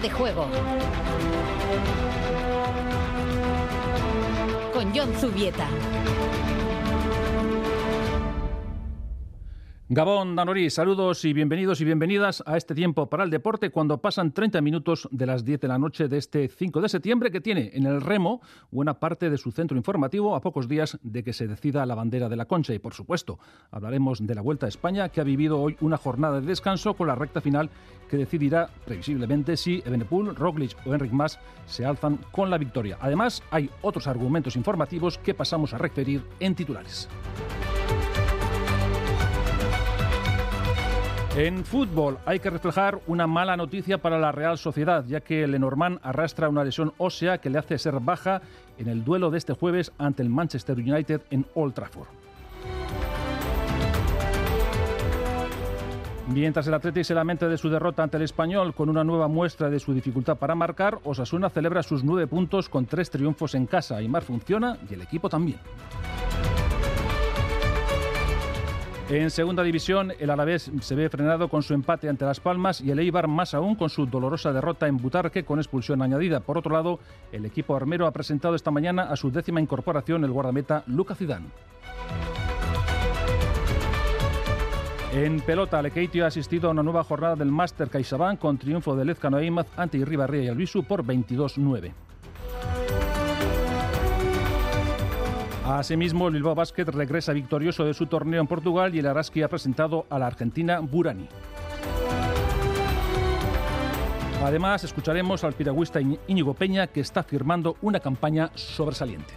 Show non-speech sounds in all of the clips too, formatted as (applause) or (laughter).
De juego. Con John Zubieta. Gabón, Danorí, saludos y bienvenidos y bienvenidas a este tiempo para el deporte cuando pasan 30 minutos de las 10 de la noche de este 5 de septiembre que tiene en el remo buena parte de su centro informativo a pocos días de que se decida la bandera de la Concha y por supuesto hablaremos de la Vuelta a España que ha vivido hoy una jornada de descanso con la recta final que decidirá previsiblemente si Ebenepul, Roglic o Enric Mas se alzan con la victoria. Además hay otros argumentos informativos que pasamos a referir en titulares. En fútbol hay que reflejar una mala noticia para la Real Sociedad, ya que Lenormand arrastra una lesión ósea que le hace ser baja en el duelo de este jueves ante el Manchester United en Old Trafford. Mientras el Atleti se lamenta de su derrota ante el Español con una nueva muestra de su dificultad para marcar, Osasuna celebra sus nueve puntos con tres triunfos en casa. Aymar funciona y el equipo también. En segunda división, el Alavés se ve frenado con su empate ante Las Palmas y el Eibar más aún con su dolorosa derrota en Butarque con expulsión añadida. Por otro lado, el equipo armero ha presentado esta mañana a su décima incorporación el guardameta Luca Zidane. En pelota, Lekeitio ha asistido a una nueva jornada del Master CaixaBank con triunfo de Lezcano Eimaz ante Irribarría y Albisu por 22-9. Asimismo, el Bilbao Basket regresa victorioso de su torneo en Portugal y el Araski ha presentado a la argentina Burani. Además, escucharemos al piragüista Íñigo Peña que está firmando una campaña sobresaliente.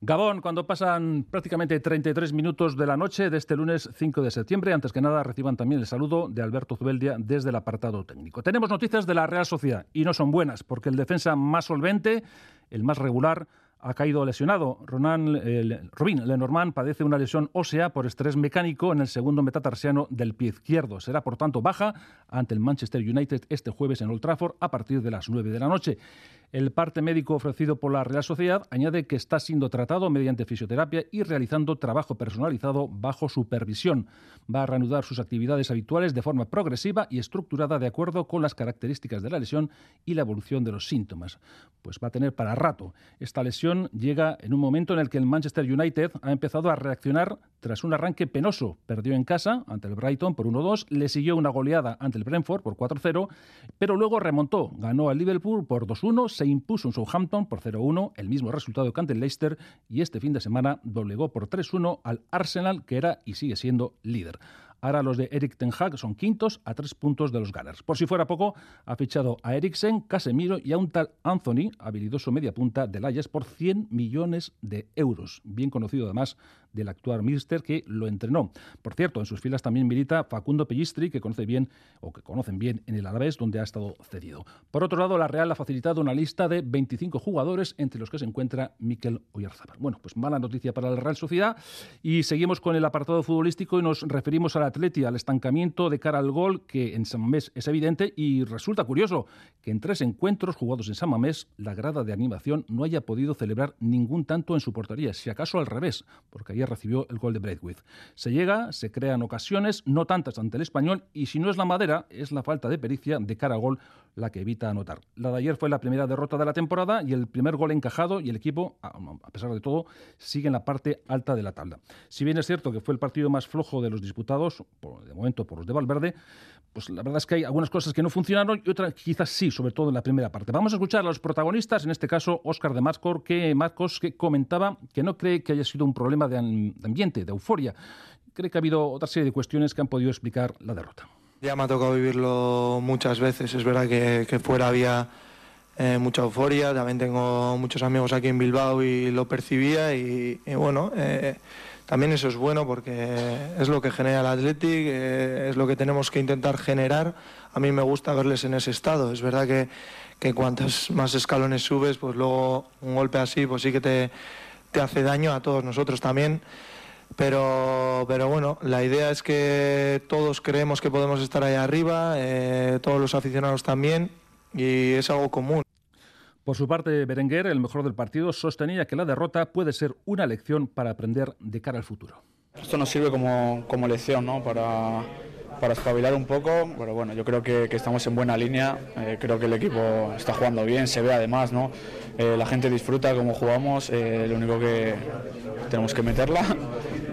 Gabón, cuando pasan prácticamente 33 minutos de la noche de este lunes 5 de septiembre, antes que nada reciban también el saludo de Alberto Zubeldia desde el apartado técnico. Tenemos noticias de la Real Sociedad y no son buenas, porque el defensa más solvente, el más regular, ha caído lesionado. Ronan, eh, Robin Lenormand padece una lesión ósea por estrés mecánico en el segundo metatarsiano del pie izquierdo. Será, por tanto, baja ante el Manchester United este jueves en Old Trafford a partir de las 9 de la noche. El parte médico ofrecido por la Real Sociedad añade que está siendo tratado mediante fisioterapia y realizando trabajo personalizado bajo supervisión. Va a reanudar sus actividades habituales de forma progresiva y estructurada de acuerdo con las características de la lesión y la evolución de los síntomas. Pues va a tener para rato. Esta lesión llega en un momento en el que el Manchester United ha empezado a reaccionar tras un arranque penoso. Perdió en casa ante el Brighton por 1-2, le siguió una goleada ante el Brentford por 4-0, pero luego remontó, ganó al Liverpool por 2-1, se impuso en Southampton por 0-1, el mismo resultado que ante el Leicester, y este fin de semana doblegó por 3-1 al Arsenal, que era y sigue siendo líder. Ahora los de Eric Ten Hag son quintos a tres puntos de los Gunners. Por si fuera poco, ha fichado a Eriksen, Casemiro y a un tal Anthony, habilidoso media punta del Ajax, por 100 millones de euros. Bien conocido además del actual Mister que lo entrenó. Por cierto, en sus filas también milita Facundo Pellistri, que conoce bien o que conocen bien en el Alavés, donde ha estado cedido. Por otro lado, la Real ha facilitado una lista de 25 jugadores, entre los que se encuentra Miquel Oyarzábal. Bueno, pues mala noticia para la Real Sociedad y seguimos con el apartado futbolístico y nos referimos al Atleti, al estancamiento de cara al gol, que en San Mamés es evidente y resulta curioso que en tres encuentros jugados en San Mamés, la grada de animación no haya podido celebrar ningún tanto en su portería, si acaso al revés, porque recibió el gol de Braithwaite. Se llega, se crean ocasiones, no tantas ante el español, y si no es la madera, es la falta de pericia de cara al gol la que evita anotar. La de ayer fue la primera derrota de la temporada y el primer gol encajado y el equipo, a pesar de todo, sigue en la parte alta de la tabla. Si bien es cierto que fue el partido más flojo de los disputados, de momento por los de Valverde, pues la verdad es que hay algunas cosas que no funcionaron y otras quizás sí, sobre todo en la primera parte. Vamos a escuchar a los protagonistas, en este caso Óscar de Mascor, que Marcos que comentaba que no cree que haya sido un problema de ambiente, de euforia. Cree que ha habido otra serie de cuestiones que han podido explicar la derrota. Ya me ha tocado vivirlo muchas veces. Es verdad que, fuera había eh, mucha euforia. También tengo muchos amigos aquí en Bilbao y lo percibía. Y, bueno, eh, también eso es bueno porque es lo que genera el Athletic, eh, es lo que tenemos que intentar generar. A mí me gusta verles en ese estado. Es verdad que, que cuantos más escalones subes, pues luego un golpe así, pues sí que te, te hace daño a todos nosotros también. Pero, pero bueno, la idea es que todos creemos que podemos estar ahí arriba, eh, todos los aficionados también, y es algo común. Por su parte, Berenguer, el mejor del partido, sostenía que la derrota puede ser una lección para aprender de cara al futuro. Esto nos sirve como, como lección ¿no? para, para espabilar un poco, pero bueno, yo creo que, estamos en buena línea, eh, creo que el equipo está jugando bien, se ve además, ¿no? Eh, la gente disfruta como jugamos, eh, lo único que tenemos que meterla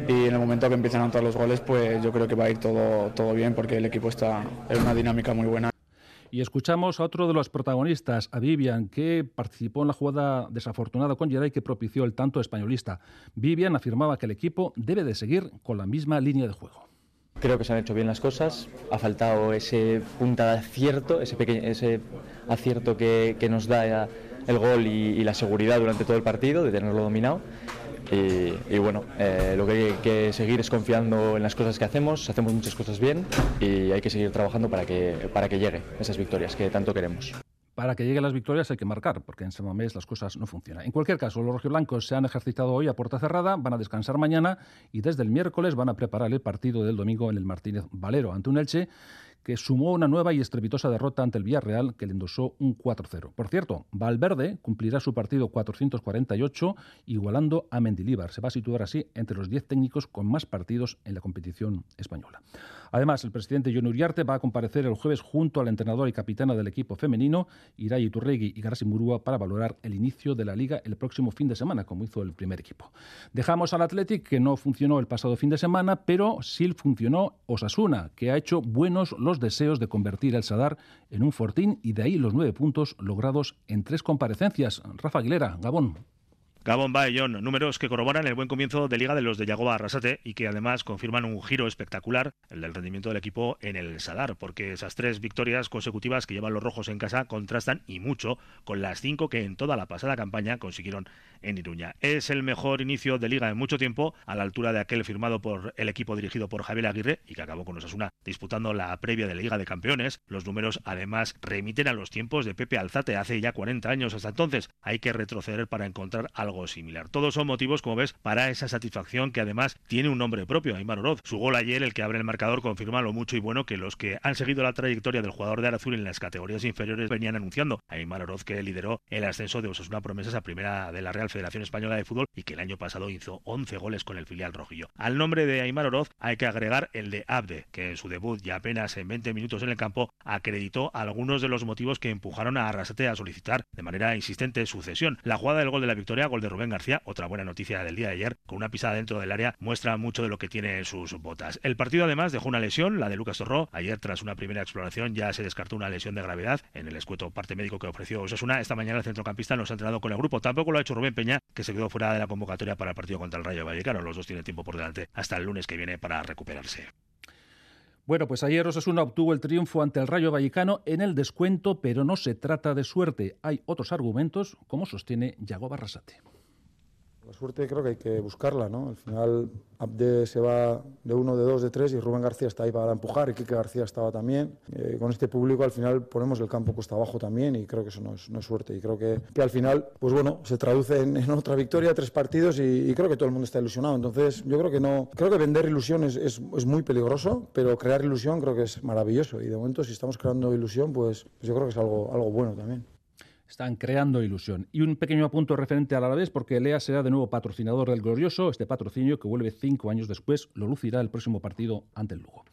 y en el momento que empiecen a anotar los goles, pues yo creo que va a ir todo, todo bien porque el equipo está en una dinámica muy buena. Y escuchamos a otro de los protagonistas, a Vivian, que participó en la jugada desafortunada con Geray que propició el tanto españolista. Vivian afirmaba que el equipo debe de seguir con la misma línea de juego. Creo que se han hecho bien las cosas, ha faltado ese punta de acierto, ese, pequeño, acierto que, nos da el gol y la seguridad durante todo el partido, de tenerlo dominado. Y, bueno, eh, lo que hay que seguir es confiando en las cosas que hacemos, hacemos muchas cosas bien y hay que seguir trabajando para que, para que llegue esas victorias que tanto queremos para que lleguen las victorias hay que marcar, porque en San Mamés las cosas no funcionan. En cualquier caso, los rojiblancos se han ejercitado hoy a puerta cerrada, van a descansar mañana y desde el miércoles van a preparar el partido del domingo en el Martínez Valero ante un Elche que sumó una nueva y estrepitosa derrota ante el Villarreal, que le endosó un 4-0. Por cierto, Valverde cumplirá su partido 448, igualando a Mendilíbar. Se va a situar así entre los 10 técnicos con más partidos en la competición española. Además, el presidente John Uriarte va a comparecer el jueves junto al entrenador y capitana del equipo femenino, Irai Iturregui y Garasi Murúa, para valorar el inicio de la liga el próximo fin de semana, como hizo el primer equipo. Dejamos al Athletic, que no funcionó el pasado fin de semana, pero sí funcionó Osasuna, que ha hecho buenos los deseos de convertir el Sadar en un fortín y de ahí los nueve puntos logrados en tres comparecencias. Rafa Aguilera, Gabón. Gabón Baellón, números que corroboran el buen comienzo de liga de los de Yagoba Arrasate y que además confirman un giro espectacular, el del rendimiento del equipo en el Sadar, porque esas tres victorias consecutivas que llevan los rojos en casa contrastan y mucho con las cinco que en toda la pasada campaña consiguieron en Iruña. Es el mejor inicio de liga en mucho tiempo, a la altura de aquel firmado por el equipo dirigido por Javier Aguirre y que acabó con Osasuna disputando la previa de la Liga de Campeones. Los números además remiten a los tiempos de Pepe Alzate hace ya 40 años. Hasta entonces hay que retroceder para encontrar algo similar. Todos son motivos, como ves, para esa satisfacción que además tiene un nombre propio, Aymar Oroz. Su gol ayer, el que abre el marcador, confirma lo mucho y bueno que los que han seguido la trayectoria del jugador de Arazul en las categorías inferiores venían anunciando. Aymar Oroz que lideró el ascenso de Osasuna Promesas a primera de la Real Federación Española de Fútbol y que el año pasado hizo 11 goles con el filial rojillo. Al nombre de Aymar Oroz hay que agregar el de Abde, que en su debut ya apenas en 20 minutos en el campo acreditó algunos de los motivos que empujaron a Arrasate a solicitar de manera insistente su cesión. La jugada del gol de la victoria, gol de Rubén García, otra buena noticia del día de ayer, con una pisada dentro del área, muestra mucho de lo que tiene en sus botas. El partido además dejó una lesión, la de Lucas Torró. Ayer, tras una primera exploración, ya se descartó una lesión de gravedad en el escueto parte médico que ofreció Osasuna. Esta mañana el centrocampista no se ha entrenado con el grupo. Tampoco lo ha hecho Rubén Peña, que se quedó fuera de la convocatoria para el partido contra el Rayo Vallecano. Los dos tienen tiempo por delante hasta el lunes que viene para recuperarse. Bueno, pues ayer Osasuna obtuvo el triunfo ante el Rayo Vallecano en el descuento, pero no se trata de suerte. Hay otros argumentos, como sostiene Yago Barrasate. La suerte creo que hay que buscarla, ¿no? Al final Abde se va de uno, de dos, de tres y Rubén García está ahí para empujar y Quique García estaba también. Eh, con este público al final ponemos el campo cuesta abajo también y creo que eso no es, suerte. Y creo que, que, al final, pues bueno, se traduce en, otra victoria, tres partidos y, creo que todo el mundo está ilusionado. Entonces yo creo que no, creo que vender ilusión es, es, es, muy peligroso, pero crear ilusión creo que es maravilloso. Y de momento si estamos creando ilusión, pues, pues yo creo que es algo, algo bueno también están creando ilusión. Y un pequeño apunto referente al Alavés, porque Lea será de nuevo patrocinador del Glorioso. Este patrocinio, que vuelve cinco años después, lo lucirá el próximo partido ante el Lugo.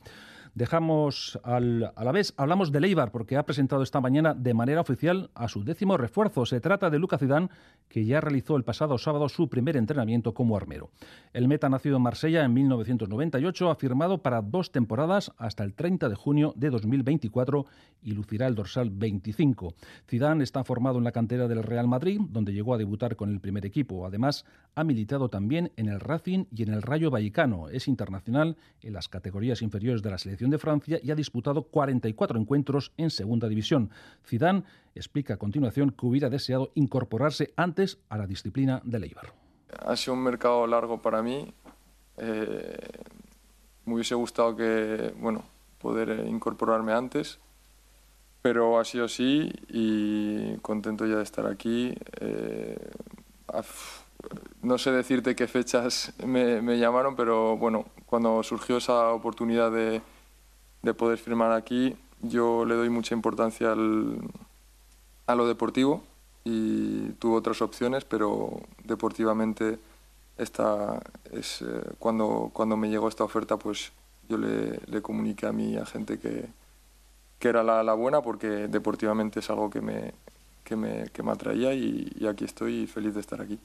Dejamos al, a la vez, hablamos de Leibar porque ha presentado esta mañana de manera oficial a su décimo refuerzo. Se trata de Lucas Zidane, que ya realizó el pasado sábado su primer entrenamiento como armero. El meta nacido en Marsella en 1998 ha firmado para dos temporadas hasta el 30 de junio de 2024 y lucirá el dorsal 25. Zidane está formado en la cantera del Real Madrid, donde llegó a debutar con el primer equipo. Además, ha militado también en el Racing y en el Rayo Vallecano. Es internacional en las categorías inferiores de la selección de Francia y ha disputado 44 encuentros en Segunda División. Zidane explica a continuación que hubiera deseado incorporarse antes a la disciplina de Leibar. Ha sido un mercado largo para mí. Eh, me hubiese gustado que, bueno, poder incorporarme antes, pero ha sido así y contento ya de estar aquí. Eh, no sé decirte qué fechas (laughs) me, llamaron, pero bueno, cuando surgió esa oportunidad de, de poder firmar aquí. Yo le doy mucha importancia al, a lo deportivo y tuve otras opciones, pero deportivamente esta es eh, cuando, cuando me llegó esta oferta, pues yo le, le comuniqué a mi agente que, que era la, la, buena porque deportivamente es algo que me, que me, que me atraía y, aquí estoy feliz de estar aquí.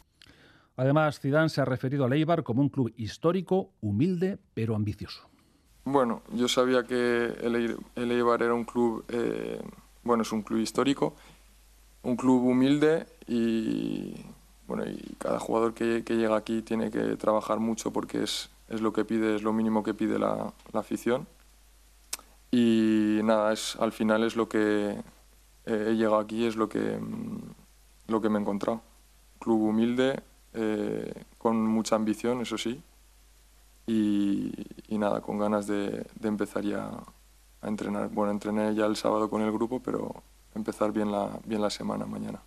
Además, Zidane se ha referido a Eibar como un club histórico, humilde, pero ambicioso. Bueno, yo sabía que el, Eibar era un club, eh, bueno, es un club histórico, un club humilde y, bueno, y cada jugador que, llega aquí tiene que trabajar mucho porque es, es lo que pide, es lo mínimo que pide la, la afición. Y nada, es, al final es lo que eh, he llegado aquí, es lo que, lo que me he encontrado. Club humilde, eh, con mucha ambición, eso sí, y, y nada, con ganas de, de, empezar ya a entrenar. Bueno, entrené ya el sábado con el grupo, pero empezar bien la, bien la semana mañana.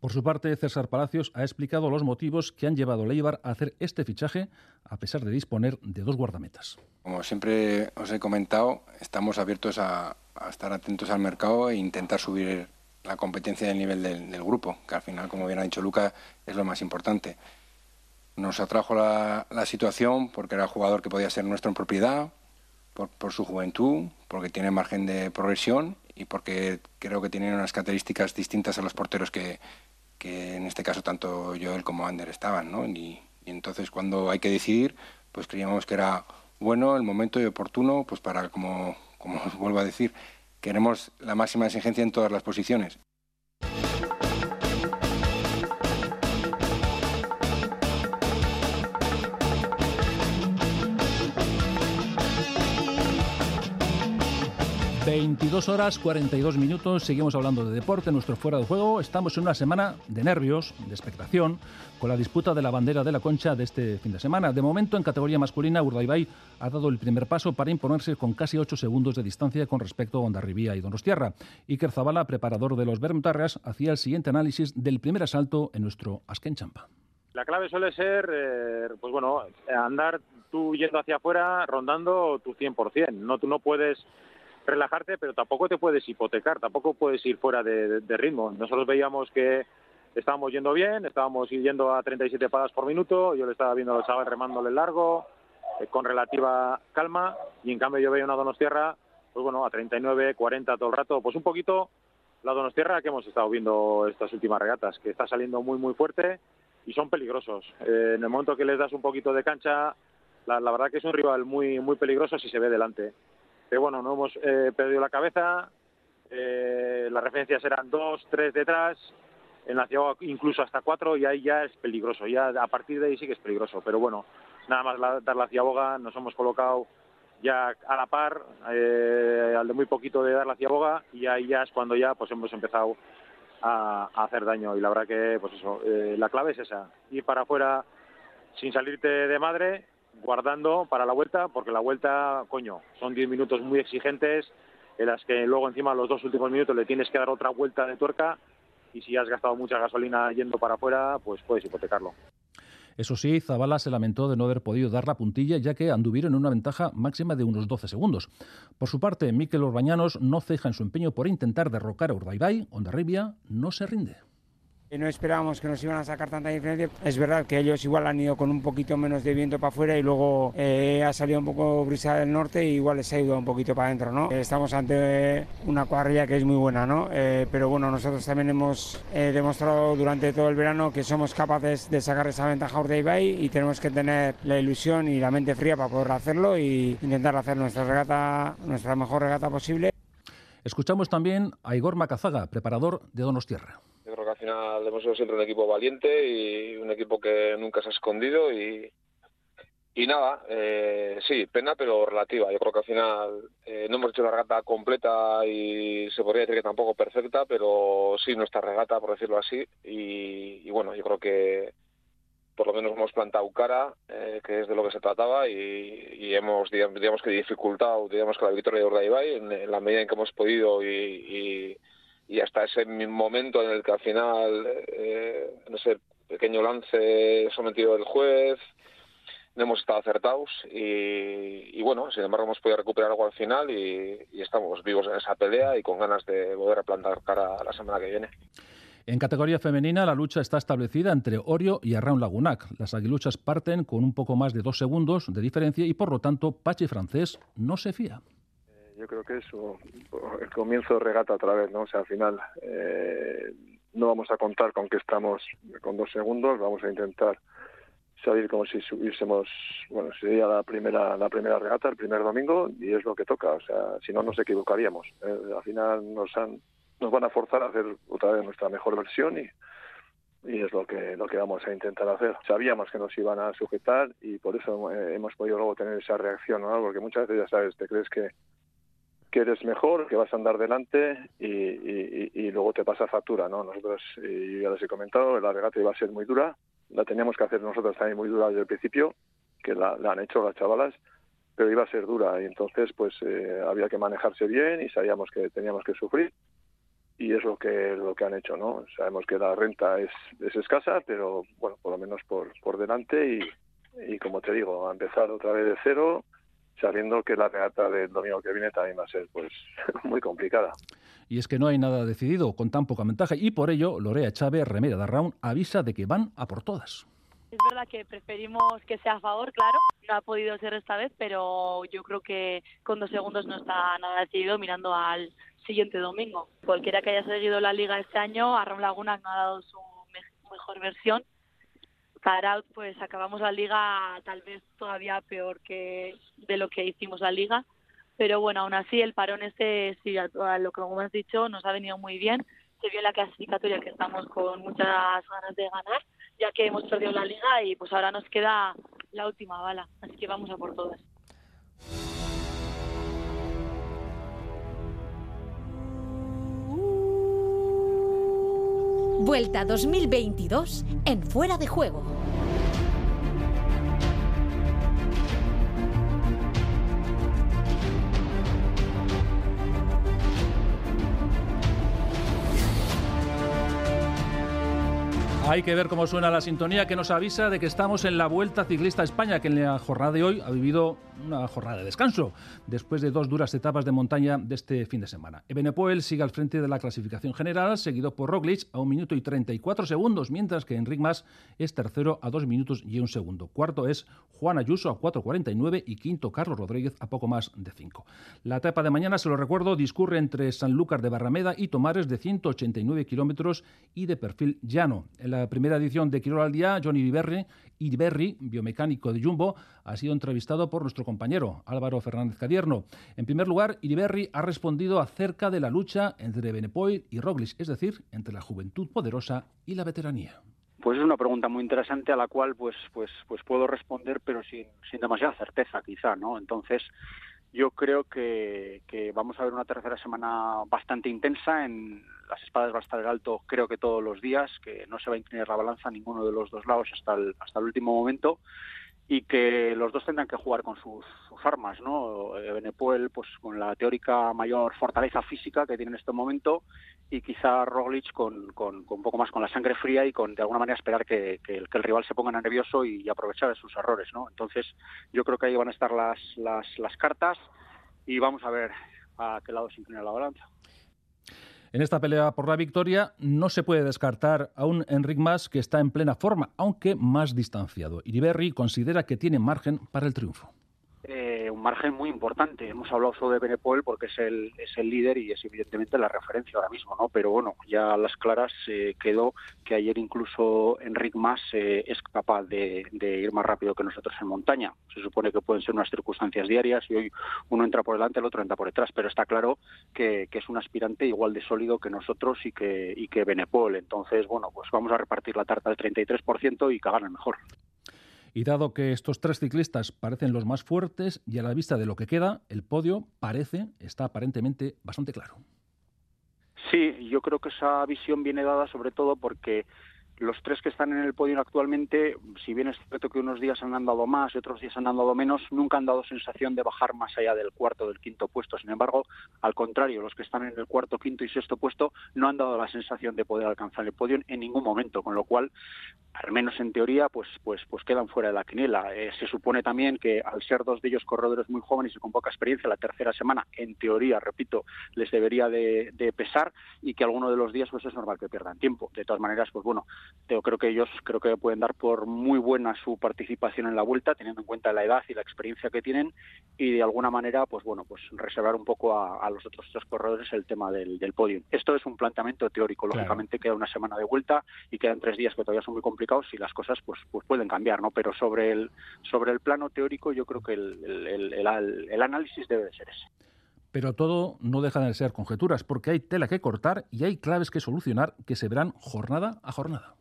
Por su parte, César Palacios ha explicado los motivos que han llevado a Leibar a hacer este fichaje, a pesar de disponer de dos guardametas. Como siempre os he comentado, estamos abiertos a, a estar atentos al mercado e intentar subir la competencia del nivel del, del, grupo, que al final, como bien ha dicho Luca, es lo más importante. Nos atrajo la, situación porque era jugador que podía ser nuestro en propiedad, por, su juventud, porque tiene margen de progresión y porque creo que tiene unas características distintas a los porteros que, que en este caso tanto Joel como Ander estaban, ¿no? Y, y, entonces cuando hay que decidir, pues creíamos que era bueno el momento y oportuno, pues para, como, como os (laughs) vuelvo a decir, queremos la máxima exigencia en todas las posiciones. 22 horas 42 minutos, seguimos hablando de deporte, nuestro fuera de juego. Estamos en una semana de nervios, de expectación, con la disputa de la bandera de la concha de este fin de semana. De momento, en categoría masculina, Urdaibai ha dado el primer paso para imponerse con casi 8 segundos de distancia con respecto a Ondarribía y Donostiarra. Iker Zabala, preparador de los Bermutarras, hacía el siguiente análisis del primer asalto en nuestro Asken Champa. La clave suele ser, eh, pues bueno, andar tú yendo hacia afuera, rondando tu 100%. No, tú no puedes relajarte, pero tampoco te puedes hipotecar, tampoco puedes ir fuera de, ritmo. Nosotros veíamos que estábamos yendo bien, estábamos yendo a 37 padas por minuto, yo le estaba viendo a los chavales remándole largo, eh, con relativa calma, y en cambio yo veía una Donostierra, pues bueno, a 39, 40 todo el rato, pues un poquito la Donostierra que hemos estado viendo estas últimas regatas, que está saliendo muy, muy fuerte y son peligrosos. Eh, en el momento que les das un poquito de cancha, la, la verdad que es un rival muy, muy peligroso si se ve delante que bueno, no hemos eh, perdido la cabeza, eh, las referencias eran dos, tres detrás, en la ciudad incluso hasta cuatro y ahí ya es peligroso, ya a partir de ahí sí que es peligroso, pero bueno, nada más la, dar la ciaboga, nos hemos colocado ya a la par, eh, al de muy poquito de dar la ciaboga y ahí ya es cuando ya pues hemos empezado a, hacer daño. Y la verdad que pues eso, la clave es esa, ir para afuera sin salirte de madre guardando para la vuelta, porque la vuelta, coño, son 10 minutos muy exigentes, en las que luego encima los dos últimos minutos le tienes que dar otra vuelta de tuerca y si has gastado mucha gasolina yendo para afuera, pues puedes hipotecarlo. Eso sí, Zabala se lamentó de no haber podido dar la puntilla ya que anduvieron en una ventaja máxima de unos 12 segundos. Por su parte, Miquel Orbañanos no ceja en su empeño por intentar derrocar a Urdaibai, Ondarribia no se rinde. No esperábamos que nos iban a sacar tanta diferencia. Es verdad que ellos igual han ido con un poquito menos de viento para afuera y luego eh, ha salido un poco brisa del norte y igual les ha ido un poquito para adentro, ¿no? Estamos ante una cuadrilla que es muy buena, ¿no? Eh, pero bueno, nosotros también hemos eh, demostrado durante todo el verano que somos capaces de sacar esa ventaja a y tenemos que tener la ilusión y la mente fría para poder hacerlo y intentar hacer nuestra regata, nuestra mejor regata posible. Escuchamos también a Igor Macazaga, preparador de Donostierra creo que al final hemos sido siempre un equipo valiente y un equipo que nunca se ha escondido y, y nada, eh, sí, pena pero relativa. Yo creo que al final eh, no hemos hecho una regata completa y se podría decir que tampoco perfecta, pero sí nuestra regata, por decirlo así. Y, y bueno, yo creo que por lo menos hemos plantado cara, eh, que es de lo que se trataba, y, y hemos, digamos, que dificultado digamos que la victoria de Urdaibai en, en la medida en que hemos podido y, y hasta ese momento en el que al final, eh, en ese pequeño lance sometido del juez, no hemos estado acertados y, bueno, sin embargo hemos podido recuperar algo al final y, estamos vivos en esa pelea y con ganas de volver a plantar cara la semana que viene. En categoría femenina, la lucha está establecida entre Orio y Arraun Lagunac. Las aguiluchas parten con un poco más de dos segundos de diferencia y, por lo tanto, Pachi Francés no se fía. Eh, yo creo que es el comienzo de regata otra vez, ¿no? O sea, al final eh, no vamos a contar con que estamos con dos segundos, vamos a intentar salir como si subiésemos, bueno, sería la primera la primera regata, el primer domingo, y es lo que toca, o sea, si no nos equivocaríamos. Eh, al final nos han nos van a forzar a hacer otra vez nuestra mejor versión y, y es lo que lo que vamos a intentar hacer. Sabíamos que nos iban a sujetar y por eso eh, hemos podido luego tener esa reacción, ¿no? Porque muchas veces ya sabes, te crees que que eres mejor, que vas a andar delante y, y, y luego te pasa factura, ¿no? Nosotros, y ya les he comentado, la regata iba a ser muy dura, la teníamos que hacer nosotros también muy dura desde el principio, que la, la han hecho las chavalas, pero iba a ser dura y entonces pues eh, había que manejarse bien y sabíamos que teníamos que sufrir y es lo que lo que han hecho no sabemos que la renta es, es escasa pero bueno por lo menos por por delante y, y como te digo a empezar otra vez de cero sabiendo que la regata del domingo que viene también va a ser pues (laughs) muy complicada. Y es que no hay nada decidido con tan poca ventaja y por ello Lorea Chávez Remera Round avisa de que van a por todas es verdad que preferimos que sea a favor, claro. No ha podido ser esta vez, pero yo creo que con dos segundos no está nada decidido mirando al siguiente domingo. Cualquiera que haya seguido la liga este año, Arram Laguna no ha dado su mejor versión. Para out, pues acabamos la liga tal vez todavía peor que de lo que hicimos la liga. Pero bueno, aún así el parón este, sí, a lo que como has dicho, nos ha venido muy bien. Se vio en la clasificatoria que estamos con muchas ganas de ganar ya que hemos perdido la liga y pues ahora nos queda la última bala, así que vamos a por todas. Vuelta 2022 en Fuera de Juego. Hay que ver cómo suena la sintonía que nos avisa de que estamos en la Vuelta Ciclista España, que en la jornada de hoy ha vivido una jornada de descanso, después de dos duras etapas de montaña de este fin de semana. Ebenepoel sigue al frente de la clasificación general, seguido por Roglic a un minuto y 34 segundos, mientras que Enric Mas es tercero a dos minutos y un segundo. Cuarto es Juan Ayuso a 4.49 y quinto Carlos Rodríguez a poco más de 5. La etapa de mañana, se lo recuerdo, discurre entre Sanlúcar de Barrameda y Tomares de 189 kilómetros y de perfil llano la primera edición de Quirol al Día, Johnny Iriberri, biomecánico de Jumbo, ha sido entrevistado por nuestro compañero Álvaro Fernández Cadierno. En primer lugar, Iriberri ha respondido acerca de la lucha entre Benepoil y Roglic, es decir, entre la juventud poderosa y la veteranía. Pues es una pregunta muy interesante a la cual pues pues pues puedo responder pero sin, sin demasiada certeza quizá, ¿no? Entonces, yo creo que, que, vamos a ver una tercera semana bastante intensa. En las espadas va a estar el alto creo que todos los días, que no se va a inclinar la balanza a ninguno de los dos lados hasta el, hasta el último momento y que los dos tendrán que jugar con sus, armas, ¿no? Eh, Benepuel, pues con la teórica mayor fortaleza física que tiene en este momento y quizá Roglic con, un poco más con la sangre fría y con de alguna manera esperar que, el, rival se ponga nervioso y, aprovechar de sus errores, ¿no? Entonces yo creo que ahí van a estar las cartas y vamos a ver a qué lado se inclina la balanza. En esta pelea por la victoria no se puede descartar a un Enric Mas que está en plena forma, aunque más distanciado. Iriberri considera que tiene margen para el triunfo un margen muy importante. Hemos hablado solo de Benepol porque es el, es el líder y es evidentemente la referencia ahora mismo, ¿no? Pero bueno, ya a las claras eh, quedó que ayer incluso Enric Mas eh, es capaz de, ir más rápido que nosotros en montaña. Se supone que pueden ser unas circunstancias diarias y hoy uno entra por delante, el otro entra por detrás, pero está claro que, es un aspirante igual de sólido que nosotros y que, y que Benepol. Entonces, bueno, pues vamos a repartir la tarta del 33% y que hagan el mejor. Y dado que estos tres ciclistas parecen los más fuertes y a la vista de lo que queda, el podio parece, está aparentemente bastante claro. Sí, yo creo que esa visión viene dada sobre todo porque los tres que están en el podio actualmente, si bien es cierto que unos días han andado más y otros días han andado menos, nunca han dado sensación de bajar más allá del cuarto o del quinto puesto. Sin embargo, al contrario, los que están en el cuarto, quinto y sexto puesto no han dado la sensación de poder alcanzar el podio en ningún momento, con lo cual, al menos en teoría, pues, pues, pues quedan fuera de la quiniela. Eh, se supone también que al ser dos de ellos corredores muy jóvenes y con poca experiencia, la tercera semana, en teoría, repito, les debería de, pesar y que alguno de los días pues es normal que pierdan tiempo. De todas maneras, pues bueno, yo creo que ellos creo que pueden dar por muy buena su participación en la vuelta, teniendo en cuenta la edad y la experiencia que tienen y de alguna manera, pues bueno, pues reservar un poco a, los otros tres corredores el tema del, del podio. Esto es un planteamiento teórico, lógicamente queda una semana de vuelta y quedan tres días que todavía son muy complicados y las cosas pues pues pueden cambiar, ¿no? Pero sobre el sobre el plano teórico yo creo que el, el análisis debe de ser ese. Pero todo no deja de ser conjeturas, porque hay tela que cortar y hay claves que solucionar que se verán jornada a jornada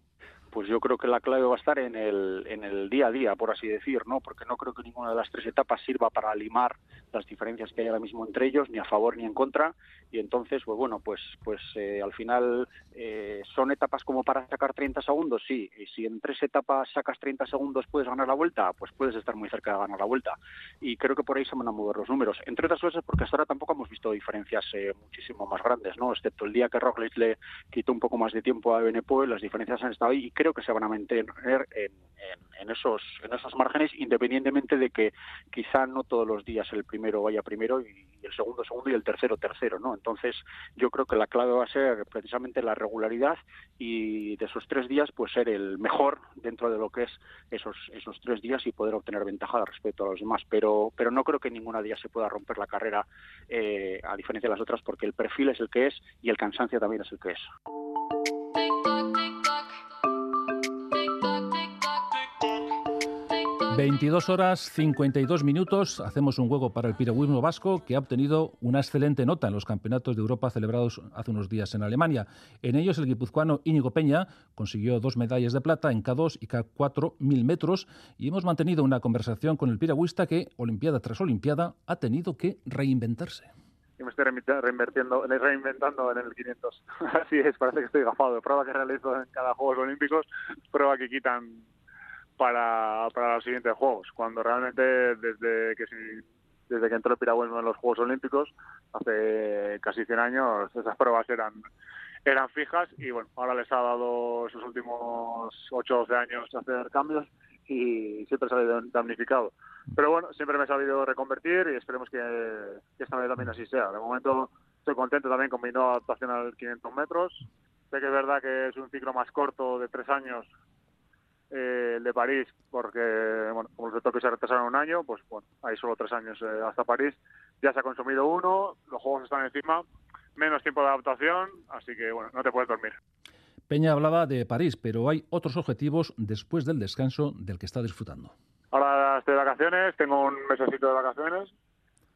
pues yo creo que la clave va a estar en el, en el día a día, por así decir, ¿no? Porque no creo que ninguna de las tres etapas sirva para limar las diferencias que hay ahora mismo entre ellos, ni a favor ni en contra, y entonces, pues bueno, pues, pues eh, al final eh, son etapas como para sacar 30 segundos, sí, y si en tres etapas sacas 30 segundos puedes ganar la vuelta, pues puedes estar muy cerca de ganar la vuelta, y creo que por ahí se van a mover los números, entre otras cosas porque hasta ahora tampoco hemos visto diferencias eh, muchísimo más grandes, ¿no? Excepto el día que Roglic le quitó un poco más de tiempo a Benepoel, las diferencias han estado ahí, y que se van a mantener en, esos, en esos márgenes, independientemente de que quizá no todos los días el primero vaya primero y el segundo segundo y el tercero tercero, ¿no? Entonces yo creo que la clave va a ser precisamente la regularidad y de esos tres días pues ser el mejor dentro de lo que es esos esos tres días y poder obtener ventaja respecto a los demás. Pero pero no creo que ninguna día se pueda romper la carrera eh, a diferencia de las otras porque el perfil es el que es y el cansancio también es el que es. 22 horas 52 minutos. Hacemos un juego para el piragüismo vasco que ha obtenido una excelente nota en los campeonatos de Europa celebrados hace unos días en Alemania. En ellos, el guipuzcoano Íñigo Peña consiguió dos medallas de plata en K2 y K4 mil metros y hemos mantenido una conversación con el piragüista que, Olimpiada tras Olimpiada, ha tenido que reinventarse. Me estoy reinventando, reinventando en el 500. (laughs) Así es, parece que estoy gafado. Prueba que realizo en cada Juegos Olímpicos, prueba que quitan para, para los siguientes Juegos, cuando realmente desde que desde que entró el piragüismo en los Juegos Olímpicos, hace casi 100 años, esas pruebas eran eran fijas y bueno, ahora les ha dado esos últimos 8 o 12 años hacer cambios y siempre ha damnificado. Pero bueno, siempre me he sabido reconvertir y esperemos que, que esta vez también así sea. De momento estoy contento también con mi nueva adaptación al 500 metros. Sé que es verdad que es un ciclo más corto de tres años eh, el de París, porque bueno, como los que se retrasaron un año, pues bueno, hay solo tres años eh, hasta París. Ya se ha consumido uno, los juegos están encima, menos tiempo de adaptación, así que bueno, no te puedes dormir. Peña hablaba de París, pero hay otros objetivos después del descanso del que está disfrutando. Ahora estoy de vacaciones, tengo un mesecito de vacaciones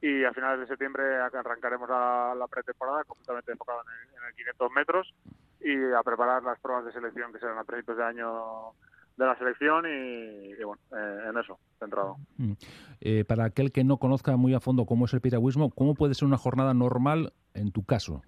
y a finales de septiembre arrancaremos la, la pretemporada completamente enfocada en el, en el 500 metros y a preparar las pruebas de selección que serán a principios de año de la selección y, bueno, eh, en eso, centrado. Mm. Eh, para aquel que no conozca muy a fondo cómo es el piragüismo, ¿cómo puede ser una jornada normal en tu caso?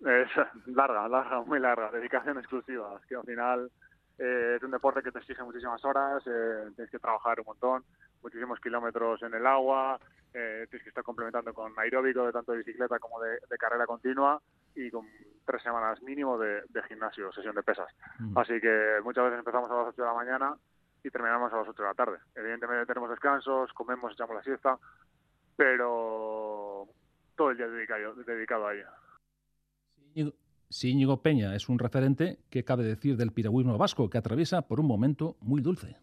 Es (laughs) larga, larga, muy larga, dedicación exclusiva. Es que al final eh, es un deporte que te exige muchísimas horas, tienes que trabajar un montón, muchísimos kilómetros en el agua, tienes que estar complementando con aeróbico de tanto de bicicleta como de carrera continua y con tres semanas mínimo de, gimnasio, sesión de pesas. Así que muchas veces empezamos a las 8 de la mañana y terminamos a las 8 de la tarde. Evidentemente tenemos descansos, comemos, echamos la siesta, pero todo el día dedicado, dedicado a ella. Si Íñigo Peña es un referente, ¿qué cabe decir del piragüismo vasco que atraviesa por un momento muy dulce?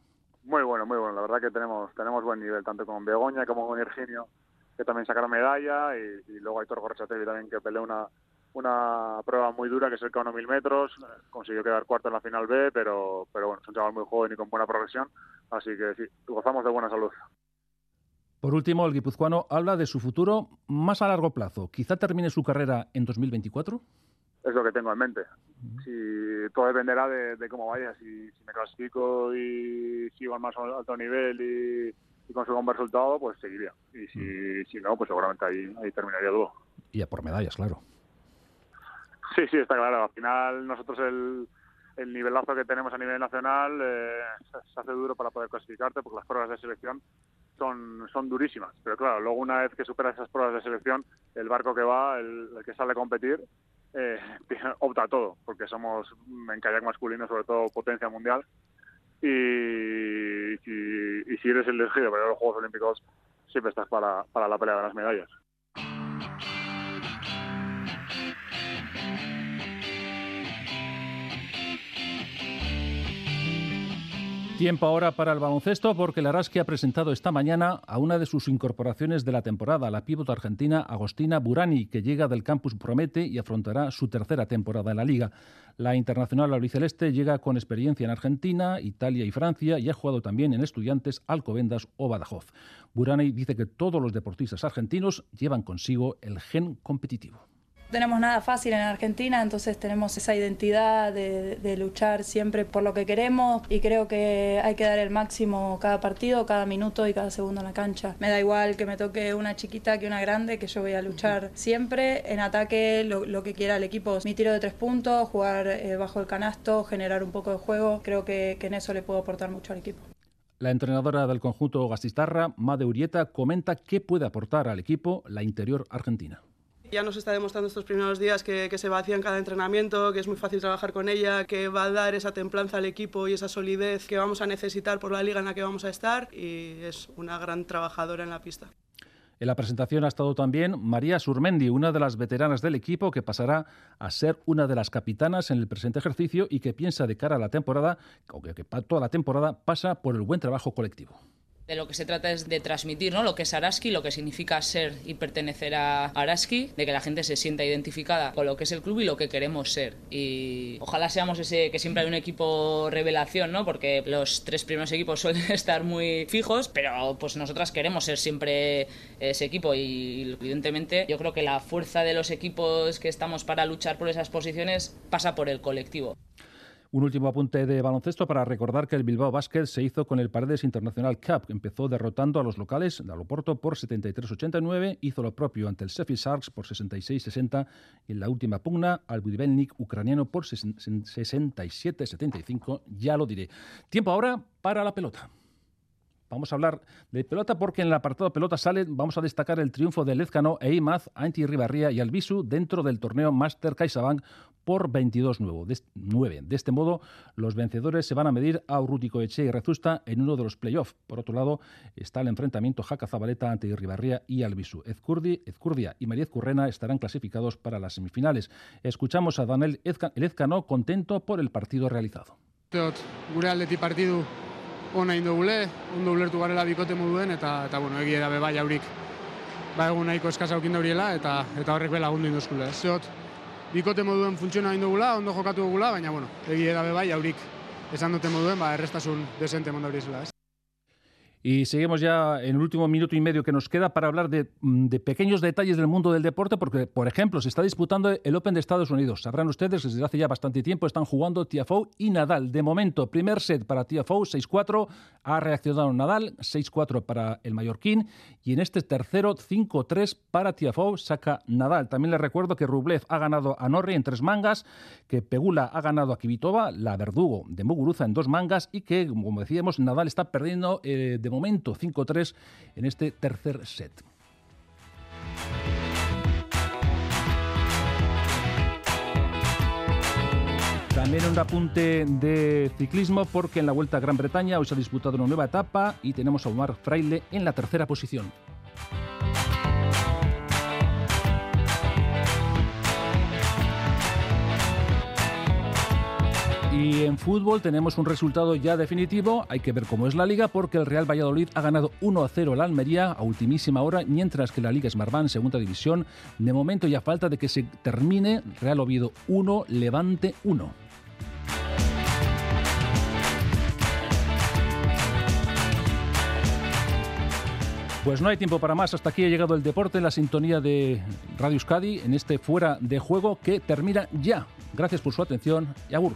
Muy bueno, muy bueno. La verdad que tenemos tenemos buen nivel, tanto con Begoña como con Virginio, que también sacaron medalla, y, y luego Aitor Gorchategui también que peleó una, una prueba muy dura que es el K1 mil metros, consiguió quedar cuarto en la final B, pero, pero bueno, es un chaval muy joven y con buena progresión, así que sí, gozamos de buena salud. Por último, el guipuzcoano habla de su futuro más a largo plazo. ¿Quizá termine su carrera en 2024? Es lo que tengo en mente. Si, todo dependerá de, cómo vaya. Si, me clasifico y sigo al más alto nivel y, y, consigo un buen resultado, pues seguiría. Y si, si no, pues seguramente ahí, ahí terminaría luego. Y a por medallas, claro. Sí, sí, está claro. Al final nosotros el, el nivelazo que tenemos a nivel nacional eh, se hace duro para poder clasificarte porque las pruebas de selección son, son durísimas. Pero claro, luego una vez que superas esas pruebas de selección, el barco que va, el, que sale a competir, eh, (laughs) opta a todo, porque somos en kayak masculino sobre todo potencia mundial. Y, si eres el elegido para los Juegos Olímpicos, siempre estás para, para la pelea de las medallas. Tiempo ahora para el baloncesto porque la Araski ha presentado esta mañana a una de sus incorporaciones de la temporada, la pívot argentina Agostina Burani, que llega del campus Promete y afrontará su tercera temporada en la liga. La internacional auriceleste llega con experiencia en Argentina, Italia y Francia y ha jugado también en Estudiantes, Alcobendas o Badajoz. Burani dice que todos los deportistas argentinos llevan consigo el gen competitivo tenemos nada fácil en Argentina, entonces tenemos esa identidad de, luchar siempre por lo que queremos y creo que hay que dar el máximo cada partido, cada minuto y cada segundo en la cancha. Me da igual que me toque una chiquita que una grande, que yo voy a luchar siempre en ataque, lo, que quiera el equipo. Mi tiro de tres puntos, jugar eh, bajo el canasto, generar un poco de juego, creo que, que en eso le puedo aportar mucho al equipo. La entrenadora del conjunto Gastistarra, Made Urieta, comenta qué puede aportar al equipo la interior argentina. Ya nos está demostrando estos primeros días que, que se vacía en cada entrenamiento, que es muy fácil trabajar con ella, que va a dar esa templanza al equipo y esa solidez que vamos a necesitar por la liga en la que vamos a estar y es una gran trabajadora en la pista. En la presentación ha estado también María Surmendi, una de las veteranas del equipo que pasará a ser una de las capitanas en el presente ejercicio y que piensa de cara a la temporada, o toda la temporada pasa por el buen trabajo colectivo. De lo que se trata es de transmitir ¿no? lo que es Araski, lo que significa ser y pertenecer a Araski, de que la gente se sienta identificada con lo que es el club y lo que queremos ser. Y ojalá seamos ese que siempre hay un equipo revelación, ¿no? porque los tres primeros equipos (laughs) suelen estar muy fijos, pero pues nosotras queremos ser siempre ese equipo y evidentemente yo creo que la fuerza de los equipos que estamos para luchar por esas posiciones pasa por el colectivo. Un último apunte de baloncesto para recordar que el Bilbao Basket se hizo con el Paredes International Cup. Empezó derrotando a los locales de Aloporto por 73-89, hizo lo propio ante el Sheffield Sharks por 66-60 y en la última pugna al Budivelnik ucraniano por 67-75. Ya lo diré. Tiempo ahora para la pelota. Vamos a hablar de pelota porque en el apartado pelota sale, vamos a destacar el triunfo de Lezcano e Imaz, Anti Ribarría y Albisu dentro del torneo Master CaixaBank por 22-9. De este modo, los vencedores se van a medir a Urrutico Eche y Rezusta en uno de los playoffs. Por otro lado, está el enfrentamiento Jaca Zabaleta ante Ribarría y Albisu. Ezcurdi, Ezcurdia y María Currena estarán clasificados para las semifinales. Escuchamos a Daniel Lezcano contento por el partido realizado. partido ona indogule, ondo ulertu garela bikote moduen, eta, eta bueno, egia da bai aurik ba egun nahiko eskasa aukin dauriela, eta, eta horrek bela gundu induzkule. Zeot, bikote moduen funtziona indogula, ondo jokatu dugula, baina bueno, egia da bai aurik esan dute moduen, ba errestasun desente mondaurizuela, ez? Y seguimos ya en el último minuto y medio que nos queda para hablar mm, de, pequeños detalles del mundo del deporte, porque, por ejemplo, se está disputando el Open de Estados Unidos. Sabrán ustedes que desde hace ya bastante tiempo están jugando Tiafoe y Nadal. De momento, primer set para Tiafoe, 6-4. Ha reaccionado Nadal, 6-4 para el mallorquín. Y en este tercero, 5-3 para Tiafoe, saca Nadal. También les recuerdo que Rublev ha ganado a Norri en tres mangas, que Pegula ha ganado a Kvitova, la verdugo de Muguruza en dos mangas, y que, como decíamos, Nadal está perdiendo eh, de momento 5-3 en este tercer set. También un apunte de ciclismo porque en la Vuelta a Gran Bretaña hoy se ha disputado una nueva etapa y tenemos a Omar Fraile en la tercera posición. Y en fútbol tenemos un resultado ya definitivo, hay que ver cómo es la liga, porque el Real Valladolid ha ganado 1 a 0 la Almería a ultimísima hora, mientras que la Liga Smartbank, segunda división, de momento ya falta de que se termine Real Oviedo 1, Levante 1. Pues no hay tiempo para más. Hasta aquí ha llegado el deporte, la sintonía de Radio Euskadi en este fuera de juego que termina ya. Gracias por su atención y agur.